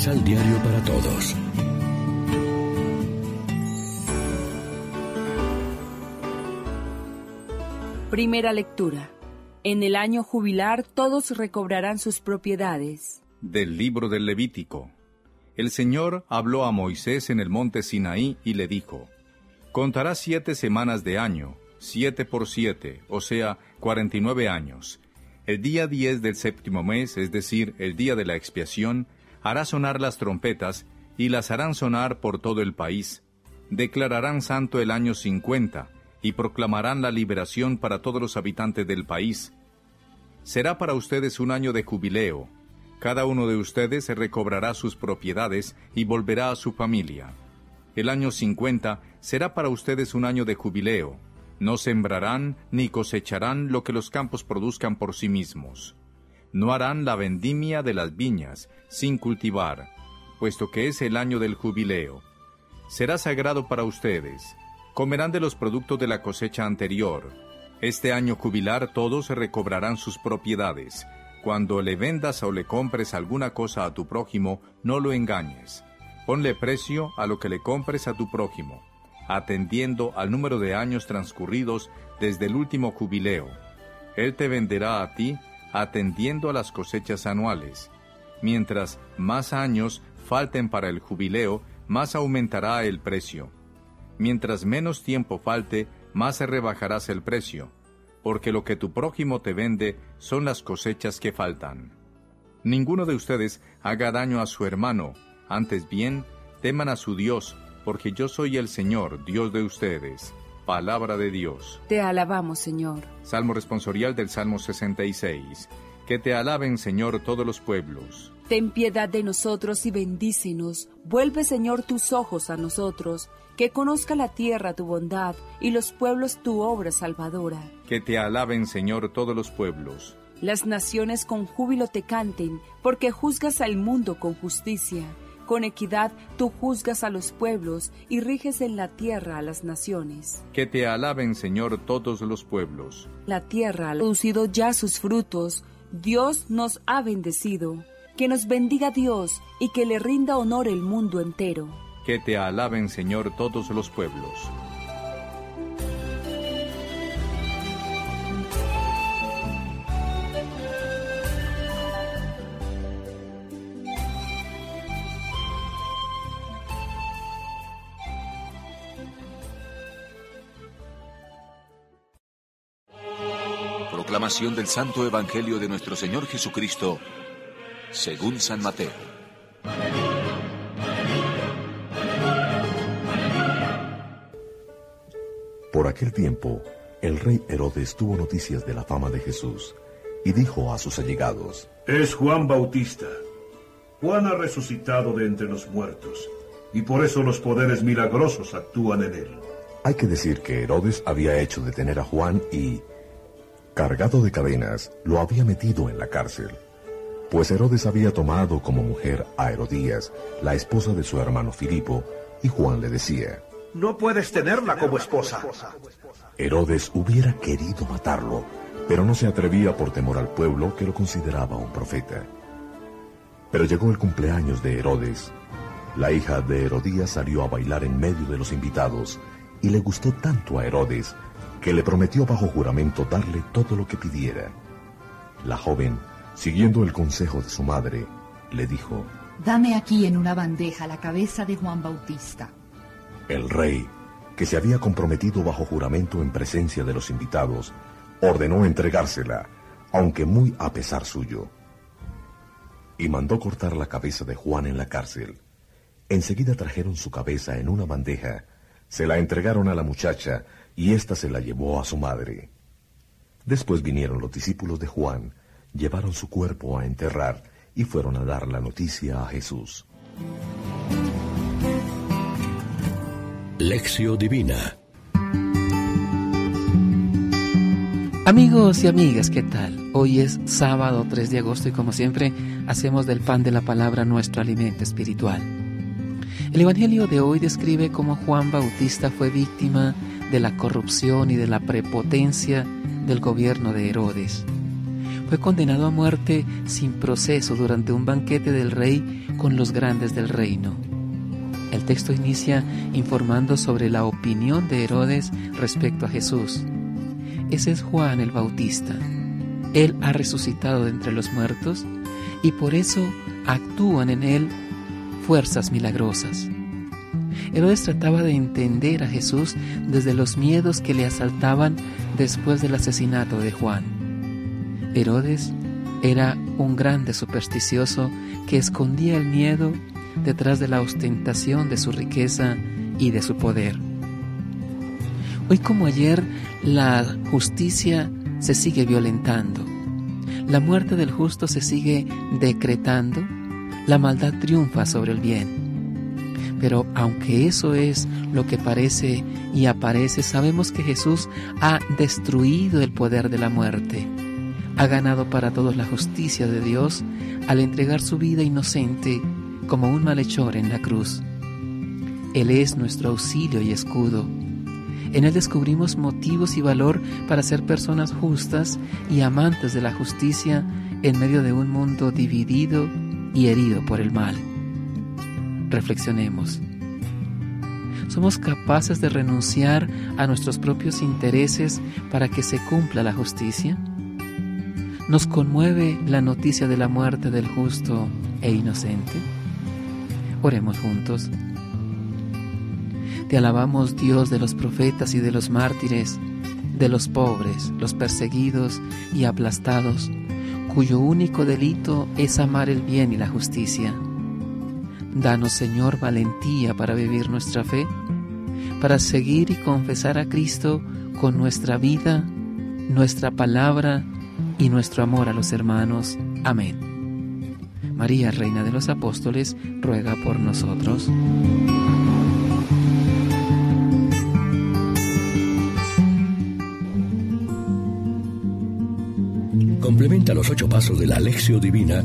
Misal Diario para Todos. Primera lectura. En el año jubilar todos recobrarán sus propiedades. Del libro del Levítico. El Señor habló a Moisés en el monte Sinaí y le dijo, Contarás siete semanas de año, siete por siete, o sea, cuarenta y nueve años. El día diez del séptimo mes, es decir, el día de la expiación, hará sonar las trompetas, y las harán sonar por todo el país. Declararán santo el año cincuenta, y proclamarán la liberación para todos los habitantes del país. Será para ustedes un año de jubileo. Cada uno de ustedes recobrará sus propiedades y volverá a su familia. El año cincuenta será para ustedes un año de jubileo. No sembrarán ni cosecharán lo que los campos produzcan por sí mismos. No harán la vendimia de las viñas, sin cultivar, puesto que es el año del jubileo. Será sagrado para ustedes comerán de los productos de la cosecha anterior. Este año jubilar todos recobrarán sus propiedades. Cuando le vendas o le compres alguna cosa a tu prójimo, no lo engañes. Ponle precio a lo que le compres a tu prójimo, atendiendo al número de años transcurridos desde el último jubileo. Él te venderá a ti atendiendo a las cosechas anuales. Mientras más años falten para el jubileo, más aumentará el precio mientras menos tiempo falte, más rebajarás el precio, porque lo que tu prójimo te vende son las cosechas que faltan. Ninguno de ustedes haga daño a su hermano, antes bien, teman a su Dios, porque yo soy el Señor, Dios de ustedes. Palabra de Dios. Te alabamos, Señor. Salmo responsorial del Salmo 66. Que te alaben, Señor, todos los pueblos. Ten piedad de nosotros y bendícenos. Vuelve, Señor, tus ojos a nosotros. Que conozca la tierra tu bondad y los pueblos tu obra salvadora. Que te alaben, Señor, todos los pueblos. Las naciones con júbilo te canten, porque juzgas al mundo con justicia. Con equidad tú juzgas a los pueblos y riges en la tierra a las naciones. Que te alaben, Señor, todos los pueblos. La tierra ha producido ya sus frutos. Dios nos ha bendecido. Que nos bendiga Dios y que le rinda honor el mundo entero. Que te alaben, Señor, todos los pueblos. Proclamación del Santo Evangelio de nuestro Señor Jesucristo según San Mateo. Por aquel tiempo, el rey Herodes tuvo noticias de la fama de Jesús y dijo a sus allegados, Es Juan Bautista. Juan ha resucitado de entre los muertos, y por eso los poderes milagrosos actúan en él. Hay que decir que Herodes había hecho detener a Juan y, cargado de cadenas, lo había metido en la cárcel pues Herodes había tomado como mujer a Herodías, la esposa de su hermano Filipo, y Juan le decía, No puedes tenerla como esposa. Herodes hubiera querido matarlo, pero no se atrevía por temor al pueblo que lo consideraba un profeta. Pero llegó el cumpleaños de Herodes. La hija de Herodías salió a bailar en medio de los invitados y le gustó tanto a Herodes que le prometió bajo juramento darle todo lo que pidiera. La joven Siguiendo el consejo de su madre, le dijo, Dame aquí en una bandeja la cabeza de Juan Bautista. El rey, que se había comprometido bajo juramento en presencia de los invitados, ordenó entregársela, aunque muy a pesar suyo. Y mandó cortar la cabeza de Juan en la cárcel. Enseguida trajeron su cabeza en una bandeja, se la entregaron a la muchacha y ésta se la llevó a su madre. Después vinieron los discípulos de Juan, llevaron su cuerpo a enterrar y fueron a dar la noticia a Jesús. Lección Divina Amigos y amigas, ¿qué tal? Hoy es sábado 3 de agosto y como siempre hacemos del pan de la palabra nuestro alimento espiritual. El Evangelio de hoy describe cómo Juan Bautista fue víctima de la corrupción y de la prepotencia del gobierno de Herodes Fue condenado a muerte sin proceso durante un banquete del rey con los grandes del reino. El texto inicia informando sobre la opinión de Herodes respecto a Jesús. Ese es Juan el Bautista. Él ha resucitado de entre los muertos y por eso actúan en él fuerzas milagrosas. Herodes trataba de entender a Jesús desde los miedos que le asaltaban después del asesinato de Juan. Herodes era un grande supersticioso que escondía el miedo detrás de la ostentación de su riqueza y de su poder. Hoy como ayer, la justicia se sigue violentando, la muerte del justo se sigue decretando, la maldad triunfa sobre el bien. Pero aunque eso es lo que parece y aparece, sabemos que Jesús ha destruido el poder de la muerte, ha ganado para todos la justicia de Dios al entregar su vida inocente como un malhechor en la cruz. Él es nuestro auxilio y escudo. En Él descubrimos motivos y valor para ser personas justas y amantes de la justicia en medio de un mundo dividido y herido por el mal. Reflexionemos. ¿Somos capaces de renunciar a nuestros propios intereses para que se cumpla la justicia? ¿Nos conmueve la noticia de la muerte del justo e inocente? Oremos juntos. Te alabamos Dios de los profetas y de los mártires, de los pobres, los perseguidos y aplastados, cuyo único delito es amar el bien y la justicia. Danos, Señor, valentía para vivir nuestra fe, para seguir y confesar a Cristo con nuestra vida, nuestra palabra y nuestro amor a los hermanos. Amén. María, Reina de los Apóstoles, ruega por nosotros. Complementa los ocho pasos de la Alexio Divina